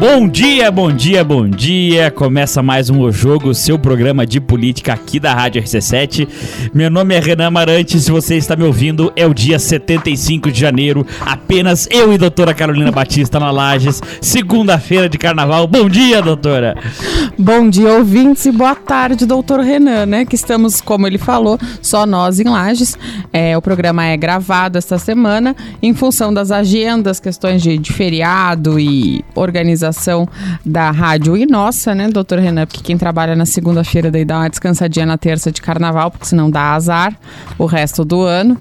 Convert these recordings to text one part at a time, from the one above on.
Bom dia, bom dia, bom dia. Começa mais um O Jogo, seu programa de política aqui da Rádio RC7. Meu nome é Renan Amarante, se você está me ouvindo, é o dia 75 de janeiro. Apenas eu e doutora Carolina Batista na Lages. Segunda-feira de carnaval. Bom dia, doutora. Bom dia, ouvintes, e boa tarde, doutor Renan, né? Que estamos, como ele falou, só nós em Lages. É, o programa é gravado esta semana em função das agendas, questões de, de feriado e organização organização da rádio e nossa, né, doutor Renan? Porque quem trabalha na segunda-feira daí dá uma descansadinha na terça de carnaval, porque senão dá azar o resto do ano.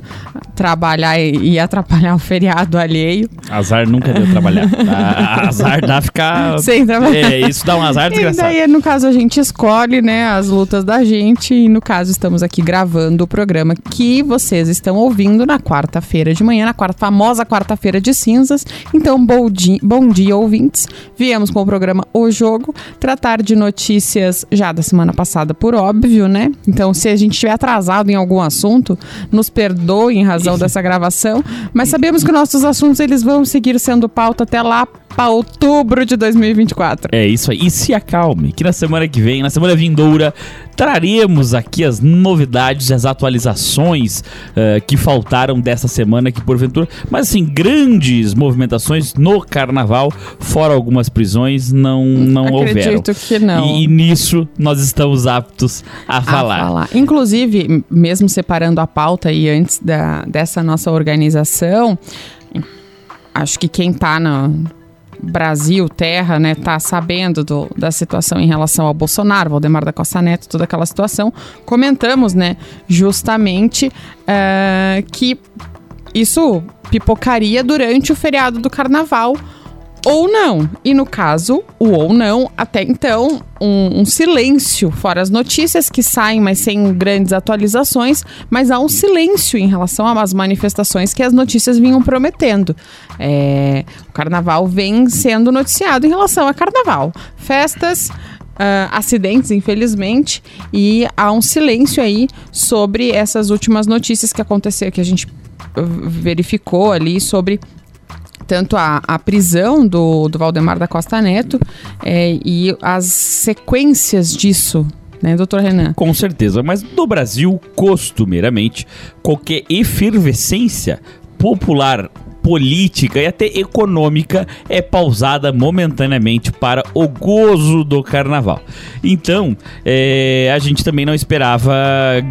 Trabalhar e, atrapalhar o feriado alheio. Azar nunca deu trabalhar. azar dá ficar. Sem trabalhar. É, isso dá um azar desgraçado. E daí, no caso, a gente escolhe, né, as lutas da gente. E no caso, estamos aqui gravando o programa que vocês estão ouvindo na quarta-feira de manhã, na quarta, famosa quarta-feira de cinzas. Então, bom dia, bom dia, ouvintes. Viemos com o programa O Jogo, tratar de notícias já da semana passada, por óbvio, né? Então, se a gente estiver atrasado em algum assunto, nos perdoe em razão dessa gravação, mas sabemos que nossos assuntos eles vão seguir sendo pauta até lá para outubro de 2024. É isso aí. E se acalme, que na semana que vem, na semana vindoura, traremos aqui as novidades, as atualizações uh, que faltaram dessa semana aqui porventura. Mas assim, grandes movimentações no carnaval, fora algumas prisões, não, não Acredito houveram. Acredito que não. E, e, nisso nós estamos aptos a, a falar. falar. Inclusive, mesmo separando a pauta aí antes da, dessa nossa organização, acho que quem está no Brasil, terra, né, tá sabendo do, da situação em relação ao Bolsonaro, Valdemar da Costa Neto, toda aquela situação, comentamos, né, justamente uh, que isso pipocaria durante o feriado do Carnaval ou não. E no caso, o ou não, até então, um, um, silêncio, fora as notícias que saem, mas sem grandes atualizações, mas há um silêncio em relação às manifestações que as notícias vinham prometendo. É, o carnaval vem sendo noticiado em relação a carnaval. Festas. Uh, acidentes, infelizmente, e há um silêncio aí sobre essas últimas notícias que aconteceu, que a gente verificou ali sobre tanto a, a prisão do, do Valdemar da Costa Neto é, e as sequências disso né, doutor Renan? Com certeza, mas no Brasil, costumeiramente, qualquer efervescência popular política e até econômica é pausada momentaneamente para o gozo do carnaval. Então, é, a gente também não esperava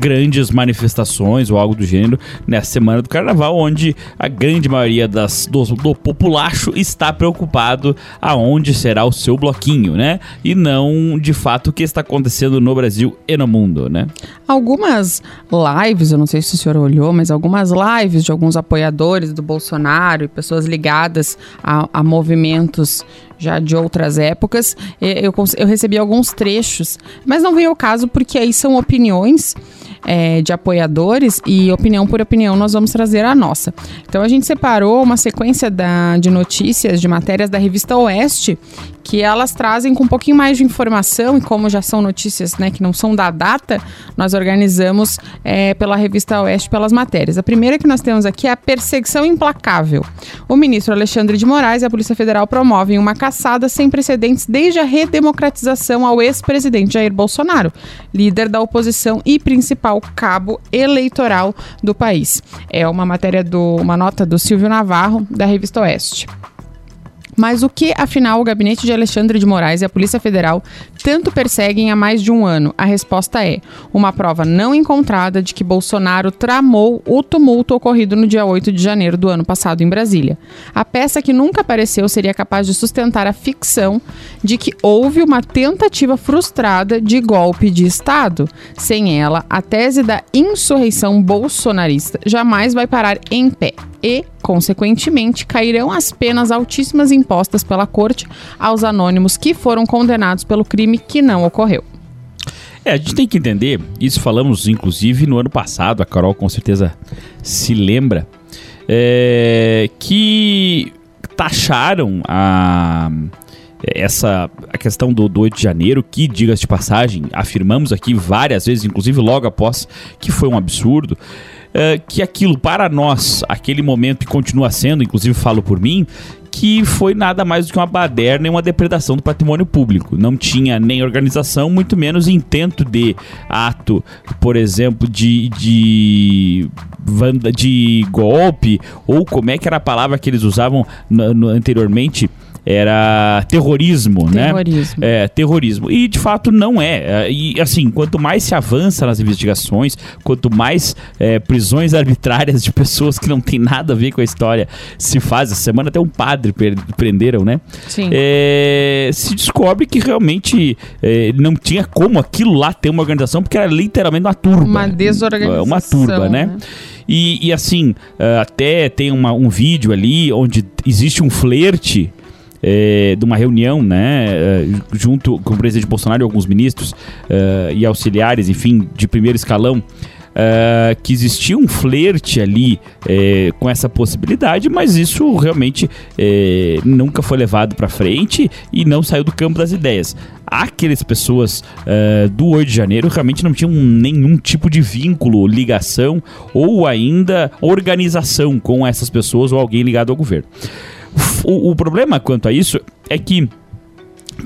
grandes manifestações ou algo do gênero nessa semana do carnaval, onde a grande maioria das, do, do populacho está preocupado aonde será o seu bloquinho, né? E não, de fato, o que está acontecendo no Brasil e no mundo, né? Algumas lives, eu não sei se o senhor olhou, mas algumas lives de alguns apoiadores do Bolsonaro Bolsonaro e pessoas ligadas a, a movimentos já de outras épocas. Eu, eu recebi alguns trechos, mas não veio ao caso porque aí são opiniões é, de apoiadores e opinião por opinião nós vamos trazer a nossa. Então a gente separou uma sequência da, de notícias, de matérias da revista Oeste, que elas trazem com um pouquinho mais de informação e como já são notícias né, que não são da data, nós organizamos é, pela revista Oeste pelas matérias. A primeira que nós temos aqui é a perseguição implacável. O ministro Alexandre de Moraes e a Polícia Federal promovem uma caçada sem precedentes desde a redemocratização ao ex-presidente Jair Bolsonaro, líder da oposição e principal cabo eleitoral do país. É uma matéria do uma nota do Silvio Navarro da revista Oeste. Mas o que, afinal, o gabinete de Alexandre de Moraes e a Polícia Federal tanto perseguem há mais de um ano? A resposta é: uma prova não encontrada de que Bolsonaro tramou o tumulto ocorrido no dia 8 de janeiro do ano passado em Brasília. A peça que nunca apareceu seria capaz de sustentar a ficção de que houve uma tentativa frustrada de golpe de Estado. Sem ela, a tese da insurreição bolsonarista jamais vai parar em pé e, consequentemente, cairão as penas altíssimas impostas pela corte aos anônimos que foram condenados pelo crime que não ocorreu. É, a gente tem que entender, isso falamos inclusive no ano passado, a Carol com certeza se lembra, é, que taxaram a essa a questão do, do 8 de janeiro, que, diga-se de passagem, afirmamos aqui várias vezes, inclusive logo após, que foi um absurdo. Uh, que aquilo para nós, aquele momento e continua sendo, inclusive falo por mim, que foi nada mais do que uma baderna e uma depredação do patrimônio público. Não tinha nem organização, muito menos intento de ato, por exemplo, de, de, de golpe, ou como é que era a palavra que eles usavam no, no, anteriormente? Era terrorismo, né? terrorismo. né? É, terrorismo. E de fato não é. é. E assim, quanto mais se avança nas investigações, quanto mais é, prisões arbitrárias de pessoas que não tem nada a ver com a história se faz. Essa semana até um padre prenderam, né? Sim. É, se descobre que realmente é, não tinha como aquilo lá ter uma organização, porque era literalmente uma turba. Uma desorganização. Uma turba, né? né? E, e, assim, uh, até tem uma, um vídeo ali onde existe um flerte é, de uma reunião, né, é, junto com o presidente Bolsonaro e alguns ministros é, e auxiliares, enfim, de primeiro escalão, Uh, que existia um flerte ali com essa possibilidade, mas isso realmente nunca foi levado para frente e não saiu do campo das ideias. Aquelas pessoas uh, do 8 de janeiro realmente não tinham nenhum tipo de vínculo, ligação ou ainda organização com essas pessoas ou alguém ligado ao governo. O, o problema quanto a isso é que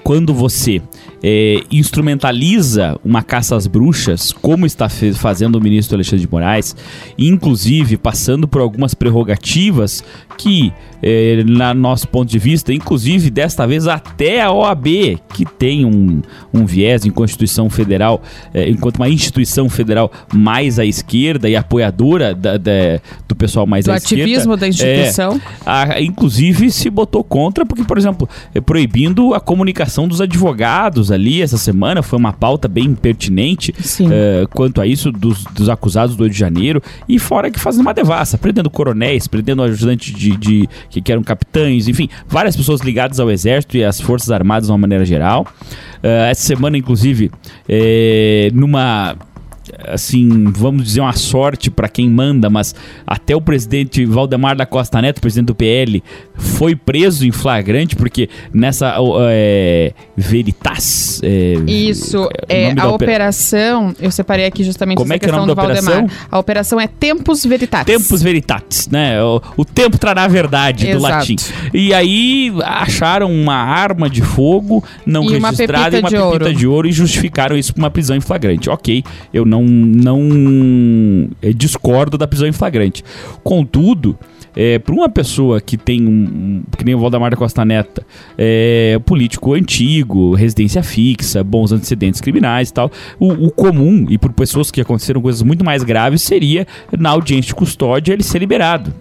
quando você é, instrumentaliza uma caça às bruxas, como está fazendo o ministro Alexandre de Moraes, inclusive passando por algumas prerrogativas que, é, na nosso ponto de vista, inclusive desta vez até a OAB, que tem um, um viés em Constituição Federal, é, enquanto uma instituição federal mais à esquerda e apoiadora da, da, do pessoal mais do à esquerda. Do ativismo da instituição. É, a, inclusive se botou contra, porque, por exemplo, é, proibindo a comunicação dos advogados ali essa semana, foi uma pauta bem pertinente uh, quanto a isso dos, dos acusados do 8 de janeiro, e fora que fazendo uma devassa, prendendo coronéis, prendendo ajudantes de, de, que, que eram capitães, enfim, várias pessoas ligadas ao exército e às forças armadas de uma maneira geral. Uh, essa semana, inclusive, é, numa assim, vamos dizer uma sorte para quem manda, mas até o presidente Valdemar da Costa Neto, presidente do PL, foi preso em flagrante porque nessa é, Veritas. É, Isso, é, a operação, eu separei aqui justamente Como essa é que questão é o nome do Valdemar. Operação? A operação é Tempus Veritatis. Tempus Veritatis, né? O, o tempo trará a verdade Exato. do latim. E aí acharam uma arma de fogo não e registrada e uma pepita ouro. de ouro e justificaram isso por uma prisão em flagrante. Ok, eu não, não é, discordo da prisão em flagrante. Contudo, é, para uma pessoa que tem um, que nem o Valdemar da Costa Neta, é, político antigo, residência fixa, bons antecedentes criminais e tal, o, o, comum, e por pessoas que aconteceram coisas muito mais graves, seria na audiência de custódia ele ser liberado.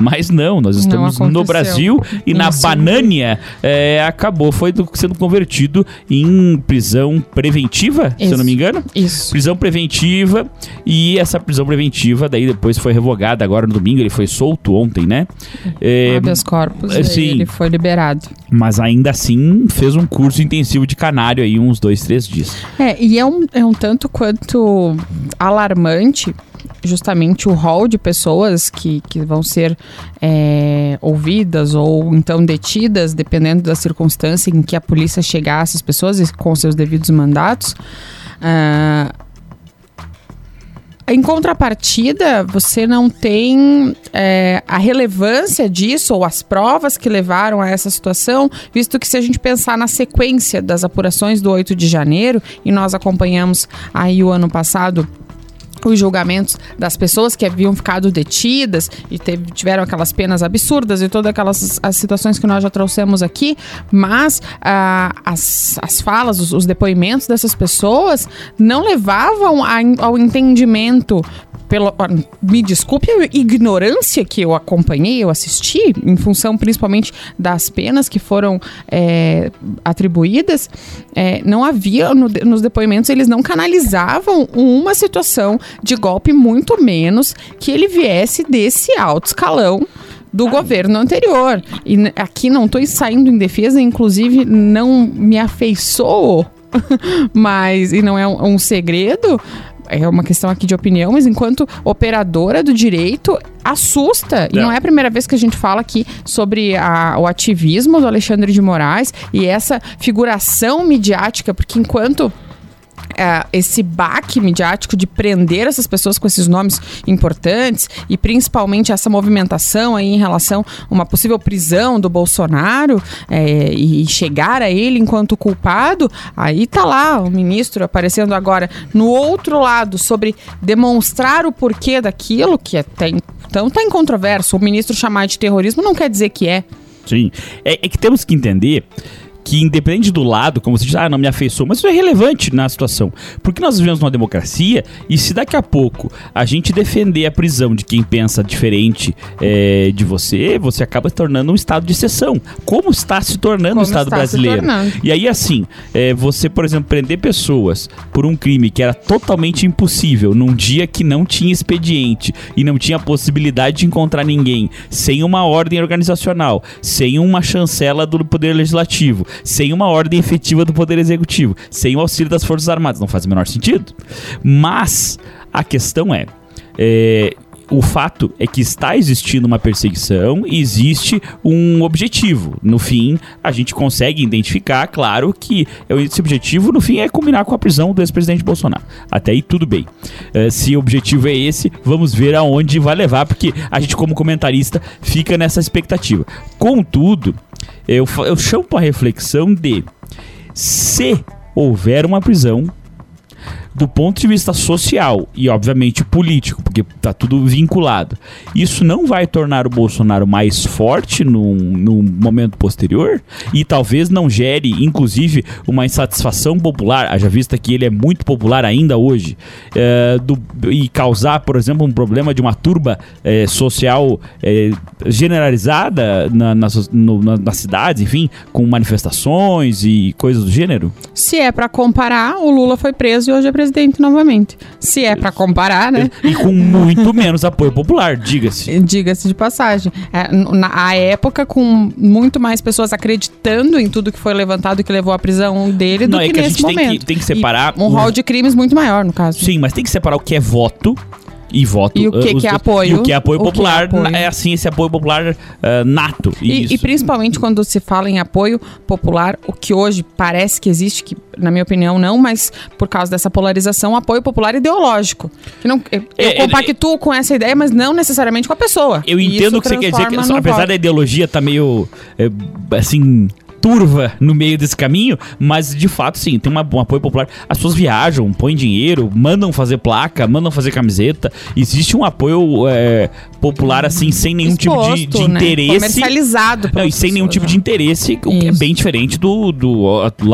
Mas não, nós estamos não no Brasil e Isso. na Banânia é, acabou, foi do, sendo convertido em prisão preventiva, Isso. se eu não me engano. Isso. Prisão preventiva e essa prisão preventiva daí depois foi revogada agora no domingo, ele foi solto ontem, né? É, habeas corpus, sim, ele foi liberado. Mas ainda assim fez um curso intensivo de canário aí uns dois, três dias. É, e é um, é um tanto quanto alarmante justamente o rol de pessoas que, que vão ser é, ouvidas ou então detidas, dependendo da circunstância em que a polícia chegar a essas pessoas com seus devidos mandatos. Uh, em contrapartida, você não tem é, a relevância disso ou as provas que levaram a essa situação, visto que se a gente pensar na sequência das apurações do 8 de janeiro, e nós acompanhamos aí o ano passado os julgamentos das pessoas que haviam ficado detidas e teve, tiveram aquelas penas absurdas e todas aquelas as situações que nós já trouxemos aqui, mas ah, as, as falas, os, os, depoimentos dessas pessoas não levavam a, ao entendimento pelo, me desculpe a ignorância que eu acompanhei, eu assisti, em função principalmente das penas que foram é, atribuídas, é, não havia no, nos depoimentos, eles não canalizavam uma situação de golpe, muito menos que ele viesse desse alto escalão do governo anterior. E aqui não estou saindo em defesa, inclusive não me afeiçoo mas, e não é um, um segredo, é uma questão aqui de opinião, mas enquanto operadora do direito, assusta. E não é a primeira vez que a gente fala aqui sobre a, o ativismo do Alexandre de Moraes e essa figuração midiática, porque enquanto é, esse baque midiático de prender essas pessoas com esses nomes importantes e principalmente essa movimentação aí em relação a uma possível prisão do Bolsonaro é, e chegar a ele enquanto culpado, aí tá lá o ministro aparecendo agora no outro lado sobre demonstrar o porquê daquilo que até então tá em controverso. O ministro chamar de terrorismo não quer dizer que é. Sim. É, é que temos que entender que independente do lado, como você diz, ah, não me afeiçoou, mas isso é relevante na situação. Porque nós vivemos numa democracia e se daqui a pouco a gente defender a prisão de quem pensa diferente é, de você, você acaba se tornando um estado de exceção. Como está se tornando o Estado brasileiro? E aí, assim, é, você, por exemplo, prender pessoas por um crime que era totalmente impossível num dia que não tinha expediente e não tinha possibilidade de encontrar ninguém, sem uma ordem organizacional, sem uma chancela do Poder Legislativo, sem uma ordem efetiva do Poder Executivo, sem o auxílio das Forças Armadas. Não faz o menor sentido. Mas a questão é, é o fato é que está existindo uma perseguição e existe um objetivo. No fim, a gente consegue identificar, claro, que esse objetivo, no fim, é combinar com a prisão do ex-presidente Bolsonaro. Até aí, tudo bem. Uh, se o objetivo é esse, vamos ver aonde vai levar, porque a gente, como comentarista, fica nessa expectativa. Contudo, eu, eu chamo para reflexão de se houver uma prisão do ponto de vista social e, obviamente, político, porque tá tudo vinculado, isso não vai tornar o Bolsonaro mais forte no, no momento posterior e talvez não gere, inclusive, uma insatisfação popular, haja vista que ele é muito popular ainda hoje, é, do, e causar, por exemplo, um problema de uma turba é, social é, generalizada na, nas, no, na, nas cidades, enfim, com manifestações e coisas do gênero? Se é para comparar, o Lula foi preso e hoje é presidente presidente novamente. Se é para comparar, né? E com muito menos apoio popular, diga-se. Diga-se de passagem. É, na época, com muito mais pessoas acreditando em tudo que foi levantado e que levou à prisão dele Não, do é que, que nesse momento. Tem que, tem que separar. E um rol de crimes muito maior, no caso. Sim, mas tem que separar o que é voto e voto. E o que, uh, que é apoio. E o que é apoio popular. Que é, apoio. é, assim, esse apoio popular uh, nato. E, e, principalmente quando se fala em apoio popular, o que hoje parece que existe, que na minha opinião não, mas por causa dessa polarização, apoio popular ideológico. Que não, eu, é, eu compactuo é, com essa ideia, mas não necessariamente com a pessoa. Eu entendo o que você quer dizer, que, apesar voto. da ideologia tá meio, é, assim turva no meio desse caminho, mas de fato, sim, tem uma, um apoio popular. As pessoas viajam, põem dinheiro, mandam fazer placa, mandam fazer camiseta. Existe um apoio é, popular, assim, sem nenhum Exposto, tipo de, de né? interesse. Comercializado. Não, e sem nenhum tipo de interesse, o que é bem diferente do, do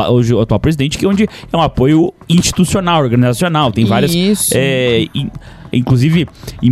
hoje, o atual presidente, que é onde é um apoio institucional, organizacional. Tem várias. Isso. É, inclusive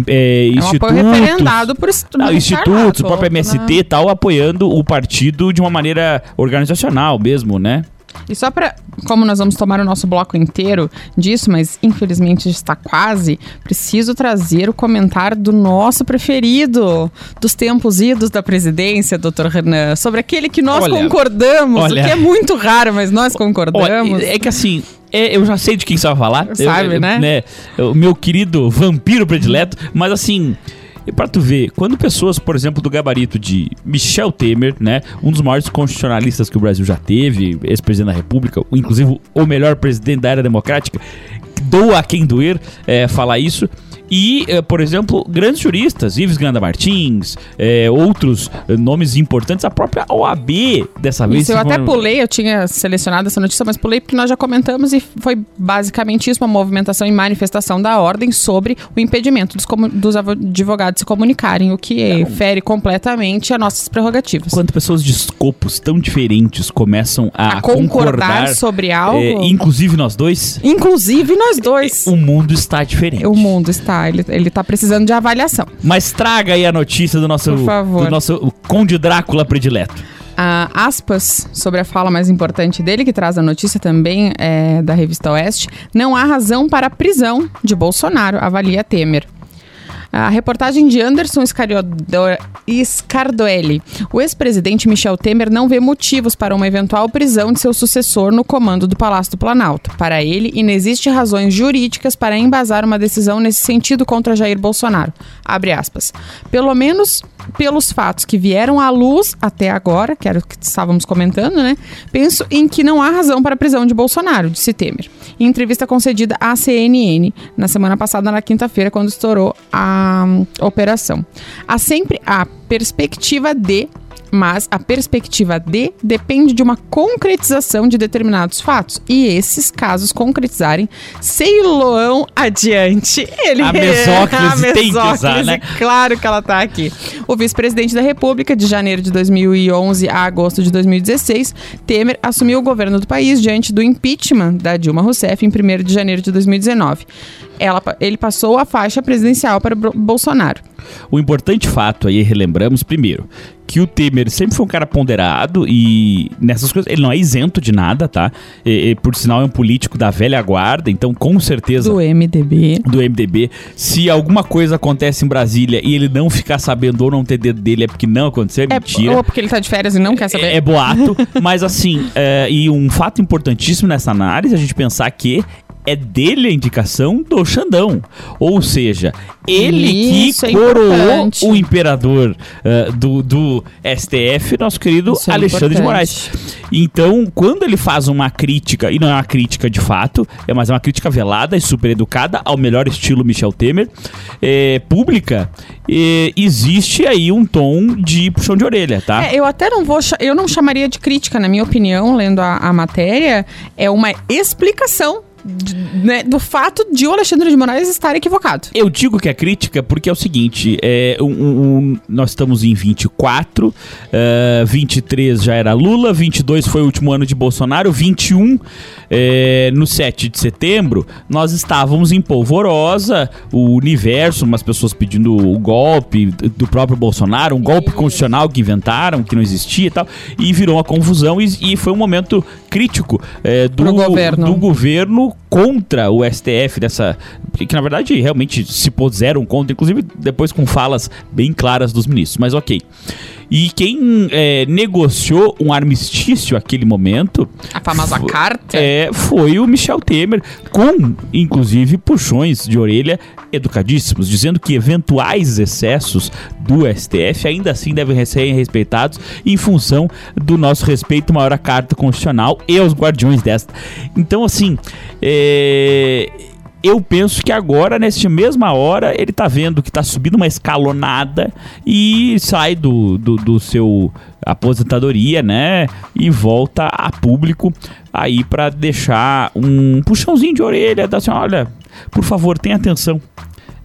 é, é institutos, um referendado por não, institutos, o próprio MST e né? tal, apoiando o partido de uma maneira organizacional mesmo, né? E só para, como nós vamos tomar o nosso bloco inteiro disso, mas infelizmente está quase, preciso trazer o comentário do nosso preferido dos tempos idos da presidência, doutor Renan, sobre aquele que nós olha, concordamos, olha, o que é muito raro, mas nós concordamos. Olha, é que assim, é, eu já sei de quem você vai falar. Sabe, eu, né? né? O meu querido vampiro predileto, mas assim. E pra tu ver, quando pessoas, por exemplo, do gabarito de Michel Temer, né? Um dos maiores constitucionalistas que o Brasil já teve, ex-presidente da República, inclusive o melhor presidente da era democrática, doa a quem doer é, falar isso. E, eh, por exemplo, grandes juristas, Ives Ganda Martins, é, outros eh, nomes importantes, a própria OAB dessa vez. Isso, eu até pulei, eu tinha selecionado essa notícia, mas pulei porque nós já comentamos e foi basicamente isso, uma movimentação e manifestação da ordem sobre o impedimento dos, dos advogados se comunicarem, o que Não. fere completamente as nossas prerrogativas. Quando pessoas de escopos tão diferentes começam a, a concordar, concordar, sobre algo. É, inclusive nós dois. Inclusive nós dois. O mundo está diferente. O mundo está ele, ele tá precisando de avaliação. Mas traga aí a notícia do nosso, Por favor. Do nosso Conde Drácula predileto. Uh, aspas sobre a fala mais importante dele, que traz a notícia também é, da revista Oeste. Não há razão para a prisão de Bolsonaro, avalia Temer. A reportagem de Anderson Scardoelli. O ex-presidente Michel Temer não vê motivos para uma eventual prisão de seu sucessor no comando do Palácio do Planalto. Para ele, inexiste razões jurídicas para embasar uma decisão nesse sentido contra Jair Bolsonaro. Abre aspas. Pelo menos pelos fatos que vieram à luz até agora, que era o que estávamos comentando, né? Penso em que não há razão para a prisão de Bolsonaro, disse Temer. Em entrevista concedida à CNN na semana passada, na quinta-feira, quando estourou a operação. Há sempre a perspectiva de mas a perspectiva de depende de uma concretização de determinados fatos. E esses casos concretizarem, Ceiloão adiante. Ele a mesóclise, a tem que usar, né? Claro que ela tá aqui. O vice-presidente da República, de janeiro de 2011 a agosto de 2016, Temer assumiu o governo do país diante do impeachment da Dilma Rousseff em 1 de janeiro de 2019. Ela, ele passou a faixa presidencial para Bolsonaro. O importante fato aí, relembramos primeiro, que o Temer sempre foi um cara ponderado e nessas coisas ele não é isento de nada, tá? E, e, por sinal é um político da velha guarda, então com certeza do MDB. Do MDB. Se alguma coisa acontece em Brasília e ele não ficar sabendo ou não ter dedo dele é porque não aconteceu, é, é mentira. Ou porque ele tá de férias e não quer saber. É, é boato, mas assim, é, e um fato importantíssimo nessa análise a gente pensar que é dele a indicação do Xandão. Ou seja, ele Isso que é coroou importante. o imperador uh, do, do STF, nosso querido Isso é Alexandre é de Moraes. Então, quando ele faz uma crítica, e não é uma crítica de fato, é mais uma crítica velada e super educada, ao melhor estilo Michel Temer, é, pública, é, existe aí um tom de puxão de orelha, tá? É, eu até não vou, eu não chamaria de crítica, na minha opinião, lendo a, a matéria, é uma explicação né, do fato de o Alexandre de Moraes estar equivocado. Eu digo que é crítica porque é o seguinte: é, um, um, nós estamos em 24, uh, 23 já era Lula, 22 foi o último ano de Bolsonaro, 21 é, no 7 de setembro, nós estávamos em polvorosa, o universo, umas pessoas pedindo o golpe do próprio Bolsonaro, um golpe constitucional que inventaram, que não existia e tal, e virou uma confusão e, e foi um momento crítico é, do, governo. do governo contra o STF dessa que na verdade realmente se puseram contra, inclusive depois com falas bem claras dos ministros. Mas ok. E quem é, negociou um armistício naquele momento. A famosa carta? É, foi o Michel Temer, com inclusive puxões de orelha educadíssimos, dizendo que eventuais excessos do STF ainda assim devem ser respeitados em função do nosso respeito maior à Carta Constitucional e aos guardiões desta. Então, assim, é eu penso que agora, nesta mesma hora, ele tá vendo que tá subindo uma escalonada e sai do, do, do seu aposentadoria, né? E volta a público aí para deixar um puxãozinho de orelha, da assim, olha, por favor, tenha atenção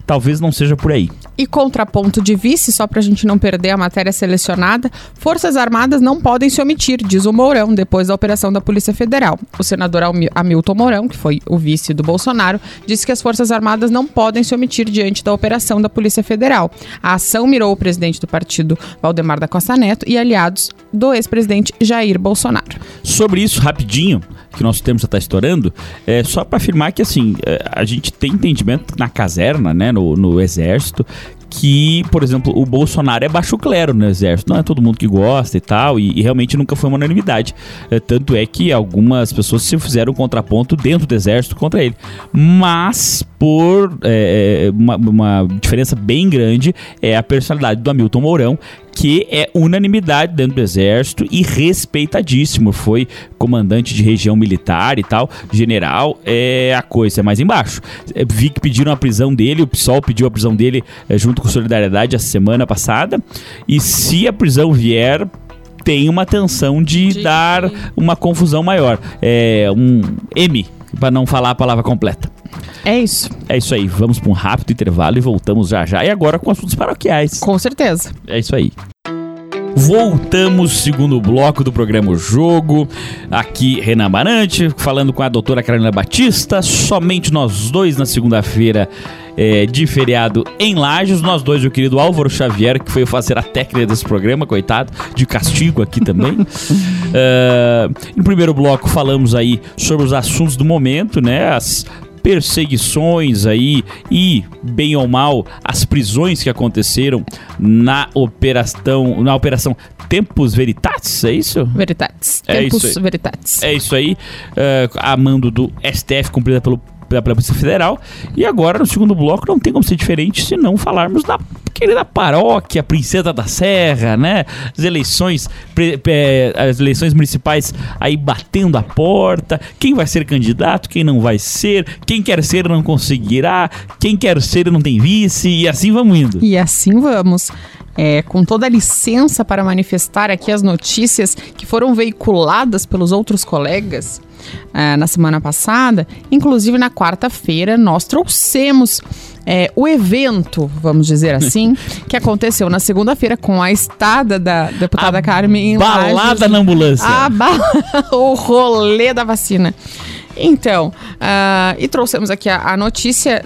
talvez não seja por aí. E contraponto de vice, só para a gente não perder a matéria selecionada, Forças Armadas não podem se omitir, diz o Mourão, depois da operação da Polícia Federal. O senador Hamilton Mourão, que foi o vice do Bolsonaro, disse que as Forças Armadas não podem se omitir diante da operação da Polícia Federal. A ação mirou o presidente do partido, Valdemar da Costa Neto, e aliados do ex-presidente Jair Bolsonaro. Sobre isso, rapidinho, que nosso tempo já está estourando, é só para afirmar que assim, é, a gente tem entendimento na caserna, né, no, no exército, que, por exemplo, o Bolsonaro é baixo clero no exército. Não é todo mundo que gosta e tal, e, e realmente nunca foi uma unanimidade. É, tanto é que algumas pessoas se fizeram um contraponto dentro do exército contra ele. Mas, por é, é uma, uma diferença bem grande, é a personalidade do Hamilton Mourão, que é unanimidade dentro do exército e respeitadíssimo. Foi comandante de região militar e tal, general, é a coisa é mais embaixo. É, vi que pediram a prisão dele, o PSOL pediu a prisão dele é, junto com Solidariedade a semana passada. E se a prisão vier, tem uma tensão de, de dar uma confusão maior. É um M, para não falar a palavra completa. É isso. É isso aí. Vamos para um rápido intervalo e voltamos já já. E agora com assuntos paroquiais. Com certeza. É isso aí. Voltamos, segundo bloco do programa o Jogo. Aqui, Renan Barante, falando com a doutora Carolina Batista. Somente nós dois na segunda-feira é, de feriado em Lages. Nós dois, o querido Álvaro Xavier, que foi fazer a técnica desse programa, coitado, de castigo aqui também. uh, no primeiro bloco falamos aí sobre os assuntos do momento, né? As perseguições aí e, bem ou mal, as prisões que aconteceram na operação, na operação Tempos Veritatis, é isso? Veritatis. É Tempus isso. Veritatis. É isso aí, uh, a mando do STF, cumprida pelo pela Polícia Federal. E agora, no segundo bloco, não tem como ser diferente se não falarmos da querida paróquia, Princesa da Serra, né? As eleições, as eleições municipais aí batendo a porta. Quem vai ser candidato, quem não vai ser, quem quer ser não conseguirá, quem quer ser não tem vice, e assim vamos indo. E assim vamos. É, com toda a licença para manifestar aqui as notícias que foram veiculadas pelos outros colegas é, na semana passada. Inclusive, na quarta-feira, nós trouxemos é, o evento, vamos dizer assim, que aconteceu na segunda-feira com a estada da deputada A Carmen em Balada Lages. na ambulância. A ba- o rolê da vacina. Então, ah, e trouxemos aqui a, a notícia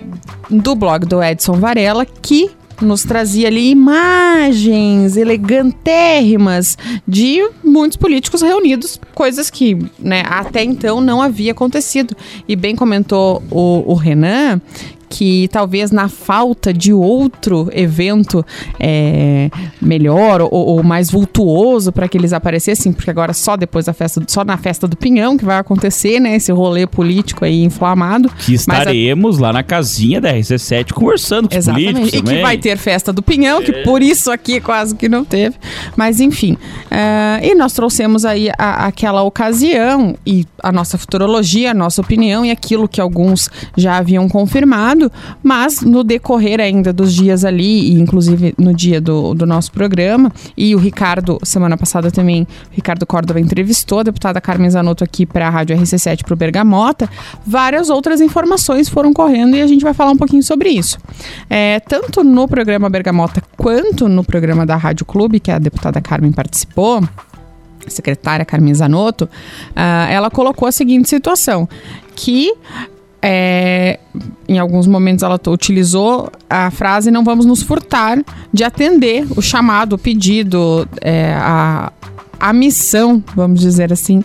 do blog do Edson Varela que nos trazia ali imagens elegantérrimas de muitos políticos reunidos, coisas que né, até então não havia acontecido. E bem comentou o, o Renan que talvez na falta de outro evento é, melhor ou, ou mais vultuoso para que eles aparecessem, porque agora só depois da festa, só na festa do Pinhão que vai acontecer, né, esse rolê político aí inflamado. Que Mas a- estaremos lá na casinha da RC7 conversando com os políticos Exatamente. E também. que vai ter festa do Pinhão, que por isso aqui quase que não teve. Mas enfim. ah, e nós trouxemos aí a- aquela ocasião e a nossa futurologia, a nossa opinião e aquilo que alguns já haviam confirmado, mas no decorrer ainda dos dias ali, e inclusive no dia do, do nosso programa, e o Ricardo, semana passada também, Ricardo Córdova entrevistou a deputada Carmen Zanotto aqui para a Rádio RC7 para o Bergamota, várias outras informações foram correndo e a gente vai falar um pouquinho sobre isso. É, tanto no programa Bergamota quanto no programa da Rádio Clube, que a deputada Carmen participou, secretária Carmen Zanotto, ah, ela colocou a seguinte situação, que é, em alguns momentos ela utilizou a frase não vamos nos furtar de atender o chamado, o pedido, é, a, a missão, vamos dizer assim,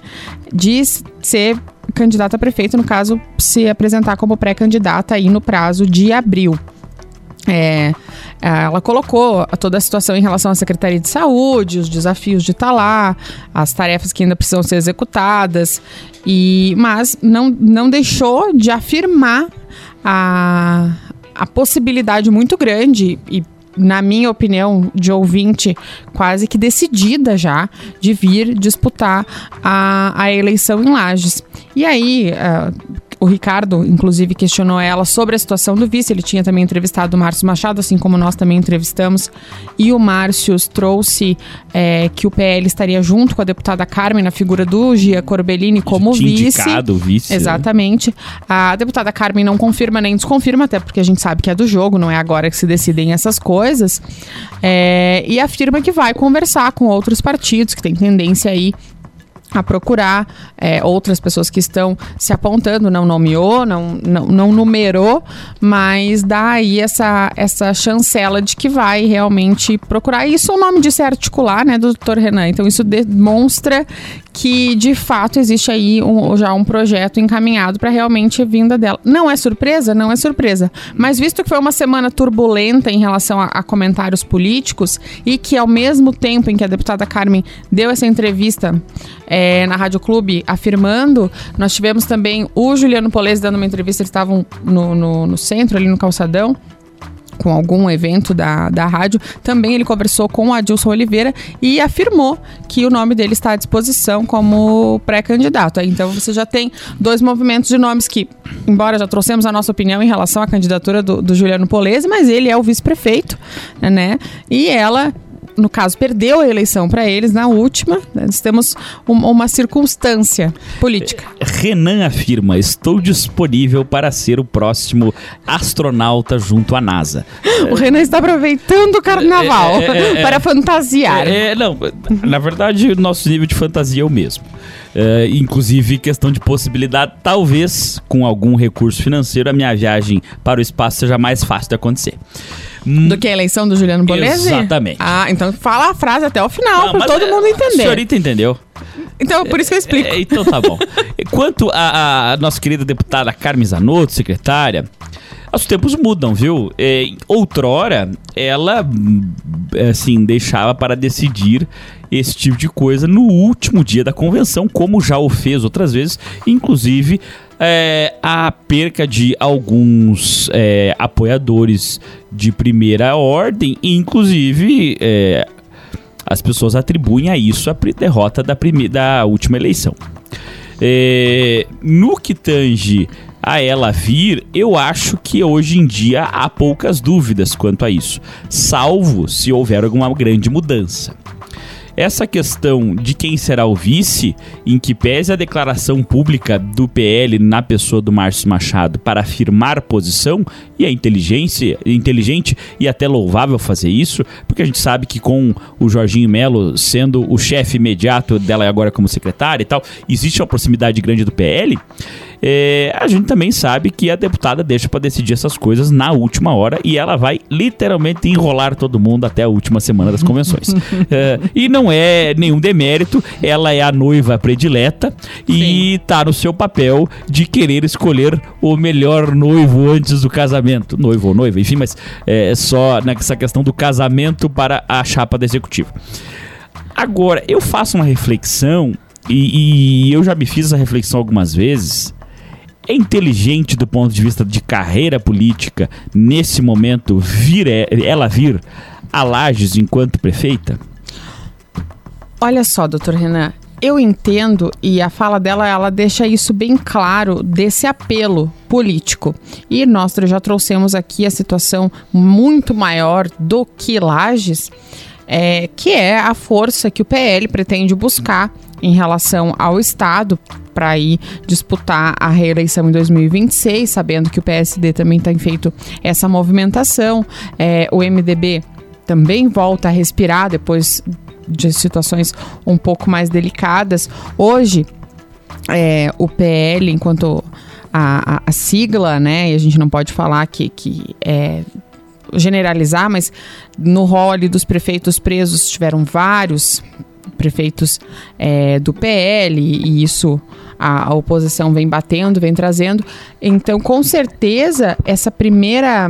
de ser candidata a prefeito, no caso, se apresentar como pré-candidata aí no prazo de abril. É, ela colocou toda a situação em relação à Secretaria de Saúde, os desafios de estar lá, as tarefas que ainda precisam ser executadas, e mas não, não deixou de afirmar a, a possibilidade muito grande e na minha opinião, de ouvinte, quase que decidida já de vir disputar a, a eleição em Lages. E aí, ah, o Ricardo, inclusive, questionou ela sobre a situação do vice. Ele tinha também entrevistado o Márcio Machado, assim como nós também entrevistamos. E o Márcio trouxe eh, que o PL estaria junto com a deputada Carmen na figura do Gia Corbellini como vice. indicado vice. né? Exatamente. A deputada Carmen não confirma nem desconfirma, até porque a gente sabe que é do jogo, não é agora que se decidem essas coisas. É, e afirma que vai conversar com outros partidos que têm tendência aí a procurar é, outras pessoas que estão se apontando, não nomeou, não, não, não numerou, mas dá aí essa, essa chancela de que vai realmente procurar. Isso o nome é articular, né, do doutor Renan. Então isso demonstra que de fato existe aí um- já um projeto encaminhado para realmente a vinda dela. Não é surpresa? Não é surpresa. Mas visto que foi uma semana turbulenta em relação a, a comentários políticos e que ao mesmo tempo em que a deputada Carmen deu essa entrevista é, na Rádio Clube afirmando, nós tivemos também o Juliano Polese dando uma entrevista, eles estavam no, no, no centro, ali no calçadão, com algum evento da, da rádio, também ele conversou com o Adilson Oliveira e afirmou que o nome dele está à disposição como pré-candidato. Então você já tem dois movimentos de nomes que, embora já trouxemos a nossa opinião em relação à candidatura do, do Juliano Polese, mas ele é o vice-prefeito, né? E ela. No caso, perdeu a eleição para eles na última. né? Nós temos um- uma circunstância política. Renan afirma: Estou disponível para ser o próximo astronauta junto à NASA. O Renan está aproveitando o carnaval É, é, é, é. para fantasiar. É, é, não, na verdade, o nosso nível de fantasia é o mesmo. É, inclusive, questão de possibilidade, talvez com algum recurso financeiro, a minha viagem para o espaço seja mais fácil de acontecer. Do que a eleição do Juliano Bolese? Exatamente. Ah, então fala a frase até o final, para todo é- mundo A entender. senhorita entendeu. Então é por isso que eu explico. É, então tá bom. Quanto a, a nossa querida deputada Carmen Zanotto, secretária, os tempos mudam, viu? É, outrora, ela, hum, assim, deixava para decidir esse tipo de coisa no último dia da convenção, como já o fez outras vezes, inclusive é, a perca de alguns é, apoiadores de primeira ordem, inclusive é, as pessoas atribuem a isso a derrota da, da última eleição. É, no que tange a ela vir, eu acho que hoje em dia há poucas dúvidas quanto a isso, salvo se houver alguma grande mudança. Essa questão de quem será o vice, em que pese a declaração pública do PL na pessoa do Márcio Machado para afirmar posição, e é inteligência, inteligente e até louvável fazer isso, porque a gente sabe que com o Jorginho Melo sendo o chefe imediato dela agora como secretária e tal, existe uma proximidade grande do PL. É, a gente também sabe que a deputada deixa para decidir essas coisas na última hora e ela vai literalmente enrolar todo mundo até a última semana das convenções. É, e não é nenhum demérito, ela é a noiva predileta e tá no seu papel de querer escolher o melhor noivo antes do casamento. Noivo ou noiva, enfim, mas é só nessa questão do casamento para a chapa da executiva. Agora, eu faço uma reflexão, e, e eu já me fiz essa reflexão algumas vezes. É inteligente do ponto de vista de carreira política, nesse momento, vir é- ela vir a Lages enquanto prefeita? Olha só, doutor Renan, eu entendo e a fala dela ela deixa isso bem claro desse apelo político. E nós já trouxemos aqui a situação muito maior do que Lages, é, que é a força que o PL pretende buscar em relação ao Estado para ir disputar a reeleição em 2026, sabendo que o PSD também tem feito essa movimentação. É, o MDB também volta a respirar depois de situações um pouco mais delicadas. Hoje, é, o PL, enquanto a, a- a sigla, né, e a gente não pode falar que, que é generalizar, mas no rol ali dos prefeitos presos tiveram vários prefeitos é, do PL e isso a, a oposição vem batendo, vem trazendo. Então, com certeza, essa primeira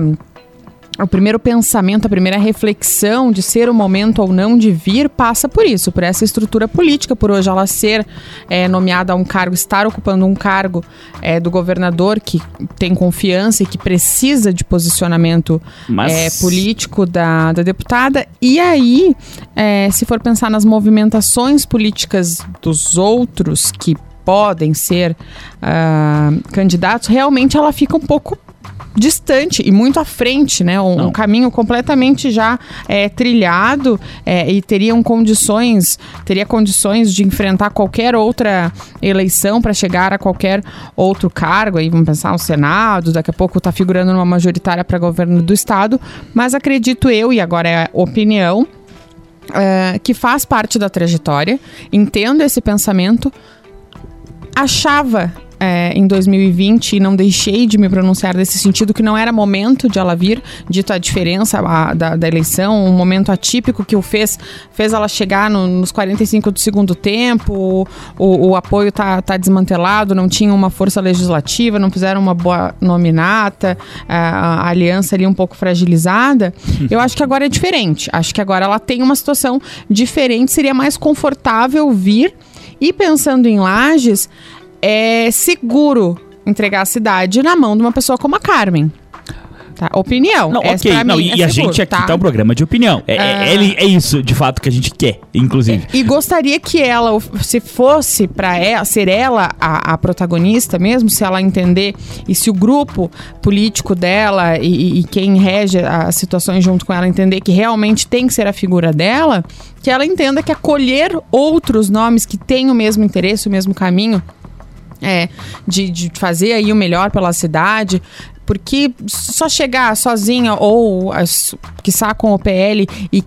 o primeiro pensamento, a primeira reflexão de ser o momento ou não de vir passa por isso, por essa estrutura política, por hoje ela ser é, nomeada a um cargo, estar ocupando um cargo é, do governador que tem confiança e que precisa de posicionamento Mas- é, político da, da deputada. E aí, é, se for pensar nas movimentações políticas dos outros que podem ser ah, candidatos, realmente ela fica um pouco distante e muito à frente, né? Um, um caminho completamente já é, trilhado é, e teriam condições, teria condições de enfrentar qualquer outra eleição para chegar a qualquer outro cargo. Aí vamos pensar no Senado, daqui a pouco está figurando numa majoritária para governo do estado, mas acredito eu e agora é opinião é, que faz parte da trajetória, entendo esse pensamento, achava é, em 2020 e não deixei de me pronunciar nesse sentido que não era momento de ela vir, dito a diferença a- da, da eleição, um momento atípico que o fez, fez ela chegar no- nos 45 do segundo tempo, o, o apoio tá, tá desmantelado, não tinha uma força legislativa, não fizeram uma boa nominata, a, a aliança ali um pouco fragilizada. Eu acho que agora é diferente. Acho que agora ela tem uma situação diferente, seria mais confortável vir e pensando em lajes, é seguro entregar a cidade na mão de uma pessoa como a Carmen. Tá? Opinião. Não, Essa ok. Não, e é a seguro, gente aqui tá? tá um programa de opinião. É, é- é- é isso, de fato, que a gente quer, inclusive. E gostaria que ela, se fosse para ela, ser ela a, a protagonista mesmo, se ela entender e se o grupo político dela e, e- e quem rege as situações junto com ela entender que realmente tem que ser a figura dela, que ela entenda que acolher outros nomes que têm o mesmo interesse, o mesmo caminho, é, de, de fazer aí o melhor pela cidade. Porque só chegar sozinha ou, quiçá, com o PL e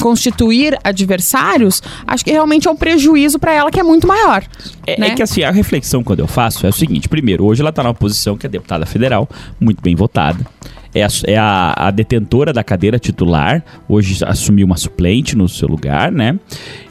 constituir adversários, acho que realmente é um prejuízo para ela que é muito maior. É, né? é que assim, a reflexão quando eu faço é o seguinte: primeiro, hoje ela tá numa posição que é deputada federal, muito bem votada. É, a, é a, a detentora da cadeira titular, hoje assumiu uma suplente no seu lugar, né?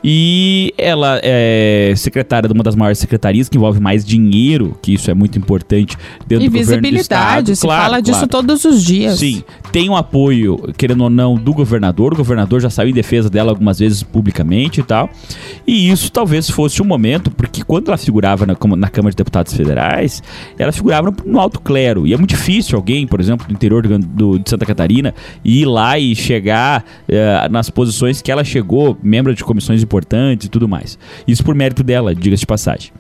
E ela é secretária de uma das maiores secretarias que envolve mais dinheiro, que isso é muito importante dentro e do governo do visibilidade, estado. se fala disso todos os dias. Sim, tem um apoio, querendo ou não, do governador. O governador já saiu em defesa dela algumas vezes publicamente e tal. E isso talvez fosse um momento, porque quando ela figurava na, na Câmara de Deputados Federais, ela figurava no, no alto clero. E é muito difícil alguém, por exemplo, do interior do, do, de Santa Catarina, ir lá e chegar uh, nas posições que ela chegou, membro de comissões importantes e tudo mais. Isso por mérito dela, diga-se de passagem.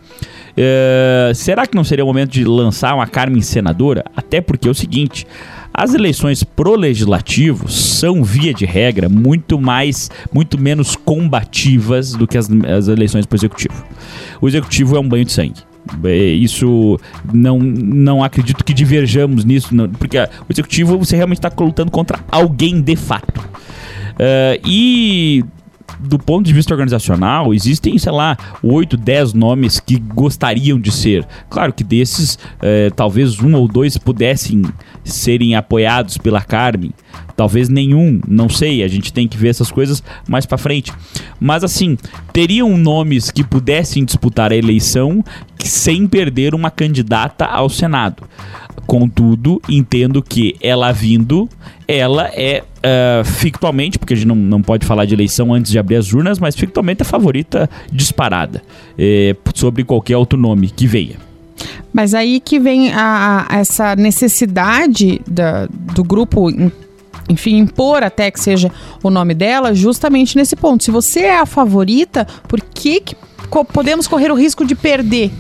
Uh, será que não seria o momento de lançar uma Carmen senadora? Até porque é o seguinte. As eleições pro legislativo são, via de regra, muito mais, muito menos combativas do que as, as eleições pro executivo. O executivo é um banho de sangue. É, isso não, não acredito que diverjamos nisso, não, porque o executivo você realmente está lutando contra alguém de fato. Uh, e do ponto de vista organizacional, existem, sei lá, 8, 10 nomes que gostariam de ser. Claro que desses, é, talvez um ou dois pudessem serem apoiados pela Carmen. Talvez nenhum, não sei, a gente tem que ver essas coisas mais para frente. Mas assim, teriam nomes que pudessem disputar a eleição sem perder uma candidata ao Senado. Contudo, entendo que ela vindo, ela é uh, fictualmente, porque a gente não, não pode falar de eleição antes de abrir as urnas, mas fictualmente a favorita disparada eh, sobre qualquer outro nome que venha. Mas aí que vem a, a, essa necessidade da, do grupo enfim, impor até que seja o nome dela, justamente nesse ponto. Se você é a favorita, por que, que podemos correr o risco de perder?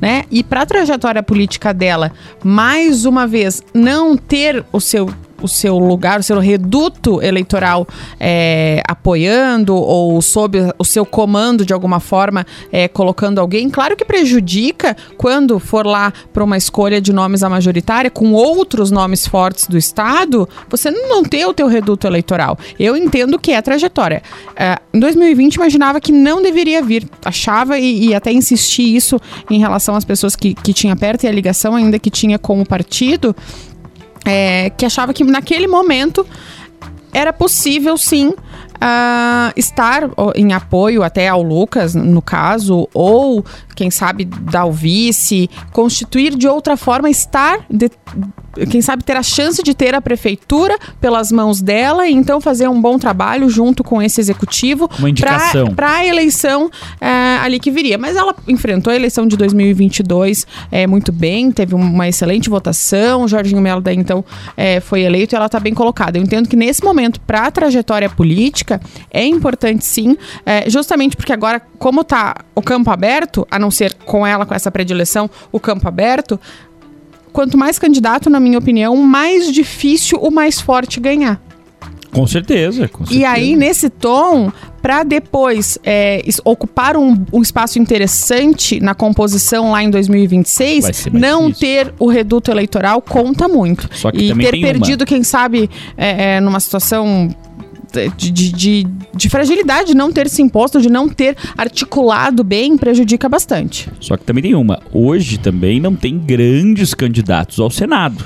Né? E para a trajetória política dela, mais uma vez, não ter o seu o seu lugar, o seu reduto eleitoral é, apoiando ou sob o seu comando de alguma forma é, colocando alguém, claro que prejudica quando for lá para uma escolha de nomes à majoritária com outros nomes fortes do Estado, você não ter o teu reduto eleitoral. Eu entendo que é trajetória. É, em 2020 imaginava que não deveria vir, achava e, e até insisti isso em relação às pessoas que, que tinha perto e a ligação ainda que tinha com o partido, é, que achava que naquele momento era possível sim uh, estar em apoio até ao Lucas, no caso, ou quem sabe dar o vice, constituir de outra forma, estar, de, quem sabe ter a chance de ter a prefeitura pelas mãos dela e então fazer um bom trabalho junto com esse executivo para a eleição é, ali que viria. Mas ela enfrentou a eleição de 2022 é, muito bem, teve uma excelente votação, o Jorginho Melo daí então é, foi eleito e ela está bem colocada. Eu entendo que nesse momento, para a trajetória política, é importante sim, é, justamente porque agora, como está o campo aberto, a não ser com ela, com essa predileção, o campo aberto, quanto mais candidato, na minha opinião, mais difícil o mais forte ganhar. Com certeza, com certeza. E aí, nesse tom, para depois é, ocupar um, um, espaço interessante na composição lá em 2026, não difícil. ter o reduto eleitoral conta muito. e ter perdido, uma. quem sabe, é, é, numa situação de, de, de, de, fragilidade, não ter se imposto, de não ter articulado bem, prejudica bastante. Só que também tem uma. Hoje também não tem grandes candidatos ao Senado.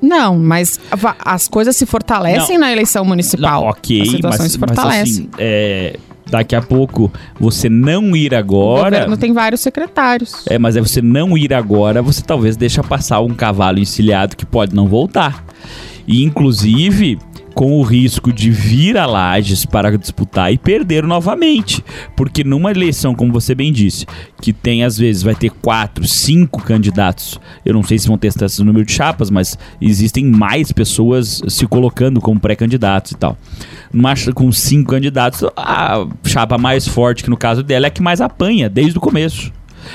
Não, mas as coisas se fortalecem não. na eleição municipal. Não, ok, as situações mas, se fortalecem. Mas, assim, é, daqui a pouco você não ir agora. O governo tem vários secretários. É, mas é você não ir agora, você talvez deixa passar um cavalo encilhado que pode não voltar. E inclusive com o risco de vir a Lages para disputar e perder novamente. Porque numa eleição, como você bem disse, que tem às vezes vai ter quatro, cinco candidatos, eu não sei se vão testar esse número de chapas, mas existem mais pessoas se colocando como pré-candidatos e tal. Numa, com cinco candidatos, a chapa mais forte, que no caso dela, é a que mais apanha desde o começo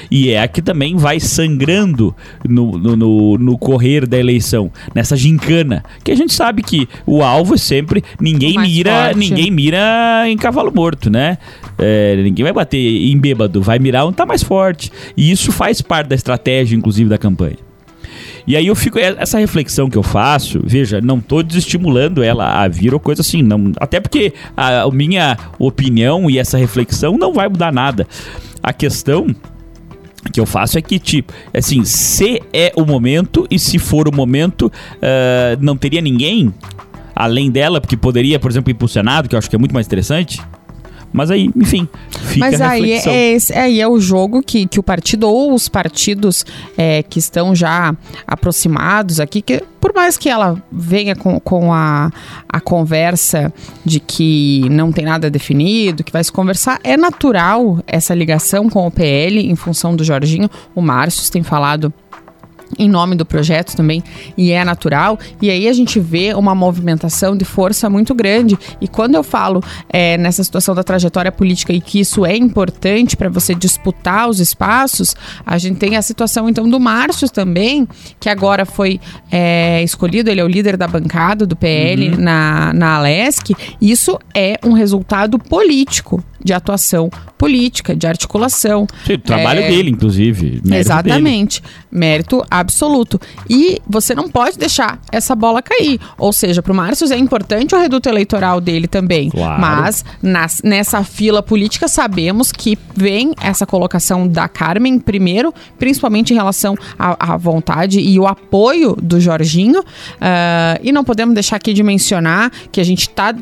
e é a que também vai sangrando no, no, no, no correr da eleição, nessa gincana, que a gente sabe que o alvo é sempre ninguém mira, forte. ninguém mira em cavalo morto, né? É, ninguém vai bater em bêbado, vai mirar onde tá mais forte. E isso faz parte da estratégia, inclusive, da campanha. E aí eu fico. É, essa reflexão que eu faço, veja, não tô desestimulando ela a vir ou coisa assim. Não, até porque a, a minha opinião e essa reflexão não vai mudar nada. A questão que eu faço é que, tipo, assim, se é o momento e se for o momento, uh, não teria ninguém além dela, porque poderia, por exemplo, impulsionado, que eu acho que é muito mais interessante. Mas aí, enfim, fica Mas a aí reflexão. é, esse- aí é o jogo que, que o partido ou os partidos é, que estão já aproximados aqui, que por mais que ela venha com, com a, a conversa de que não tem nada definido, que vai se conversar, é natural essa ligação com o PL em função do Jorginho. O Márcio tem falado em nome do projeto também, e é natural. E aí a gente vê uma movimentação de força muito grande. E quando eu falo é, nessa situação da trajetória política e que isso é importante para você disputar os espaços, a gente tem a situação então do Márcio também, que agora foi é, escolhido, ele é o líder da bancada do PL na, na Alesc. Isso é um resultado político. De atuação política, de articulação. Sim, o trabalho É, dele, inclusive. mérito Exatamente. Mérito absoluto. E você não pode deixar essa bola cair. Ou seja, para o Márcio é importante o reduto eleitoral dele também. Claro. Mas nas- nessa fila política sabemos que vem essa colocação da Carmen primeiro, principalmente em relação à, vontade e o apoio do Jorginho. Ah, e não podemos deixar aqui de mencionar que a gente está.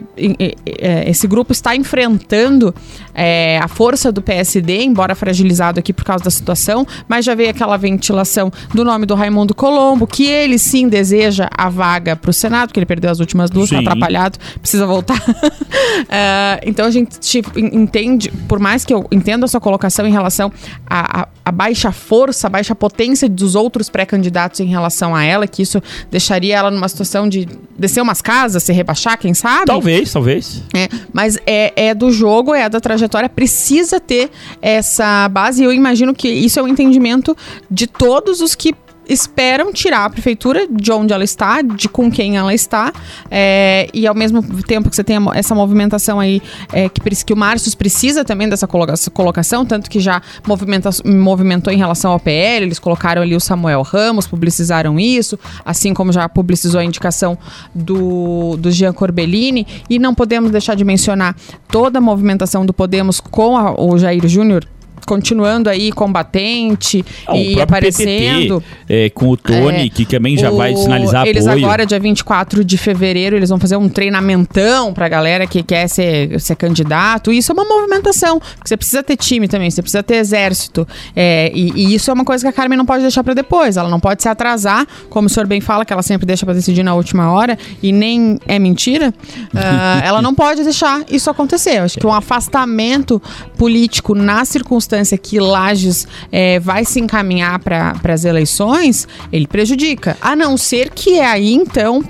esse grupo está enfrentando é, a força do PSD, embora fragilizado aqui por causa da situação, mas já veio aquela ventilação do nome do Raimundo Colombo, que ele sim deseja a vaga para o Senado, que ele perdeu as últimas duas, tá Sim. atrapalhado, precisa voltar. Ah, então a gente tipo, en- entende, por mais que eu entenda a sua colocação em relação à, à- à baixa força, à baixa potência dos outros pré-candidatos em relação a ela, que isso deixaria ela numa situação de descer umas casas, se rebaixar, quem sabe? Talvez, talvez. É, mas é, é do jogo, é da trajetória, precisa ter essa base. E eu imagino que isso é o entendimento de todos os que esperam tirar a prefeitura de onde ela está, de com quem ela está, é, e ao mesmo tempo que você tem essa movimentação aí, é, que, que o Márcio precisa também dessa coloca- colocação, tanto que já movimenta, movimentou em relação ao PL, eles colocaram ali o Samuel Ramos, publicizaram isso, assim como já publicizou a indicação do, do Jean Corbellini, e não podemos deixar de mencionar toda a movimentação do Podemos com a- o Jair Júnior, continuando aí combatente Ah, e aparecendo. PTT, é, com o Tony, É, que também já O- vai sinalizar eles apoio. agora, dia 24 de fevereiro, eles vão fazer um treinamentão pra galera que quer ser, ser candidato. Isso é uma movimentação. Porque você precisa ter time também, você precisa ter exército. É, e, e isso é uma coisa que a Carmen não pode deixar pra depois. Ela não pode se atrasar, como o senhor bem fala, que ela sempre deixa pra decidir na última hora, e nem é mentira. Ah, ela não pode deixar isso acontecer. Eu acho que um afastamento político na circunstância que Lages é, vai se encaminhar para as eleições, ele prejudica. A não ser que aí, então,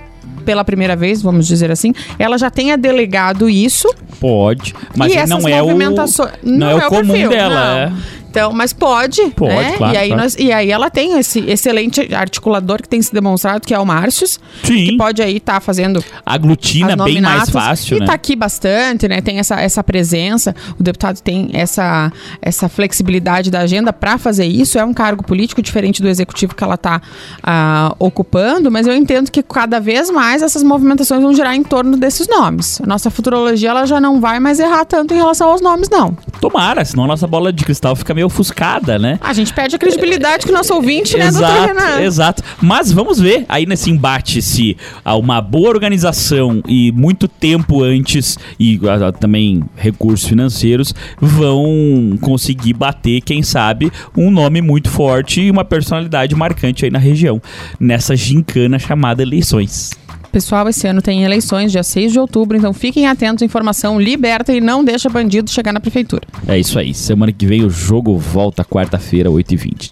pela primeira vez, vamos dizer assim, ela já tenha delegado isso Pode, mas essas não é o movimentações. não, é o comum perfil, dela, não. é. Então, mas pode. Pode, né? claro, e, aí claro. nós- e aí ela tem esse excelente articulador que tem se demonstrado, que é o Márcios, que Sim, pode aí estar fazendo aglutina as bem mais fácil, e né? tá aqui bastante, né? Tem essa, essa presença. O deputado tem essa, essa flexibilidade da agenda para fazer isso. É um cargo político diferente do executivo que ela tá ah, ocupando, mas eu entendo que cada vez mais essas movimentações vão girar em torno desses nomes. A nossa futurologia ela já não vai mais errar tanto em relação aos nomes, não. Tomara, senão a nossa bola de cristal fica meio ofuscada, né? A gente perde a credibilidade que o nosso ouvinte, né, Exato, Renan? exato. Mas vamos ver aí nesse embate se há uma boa organização e muito tempo antes e ah, também recursos financeiros vão conseguir bater, quem sabe, um nome muito forte e uma personalidade marcante aí na região, nessa gincana chamada eleições. Pessoal, esse ano tem eleições, dia 6 de outubro, então fiquem atentos, informação liberta e não deixa bandido chegar na prefeitura. É isso aí. Semana que vem o jogo volta quarta-feira, 8h20.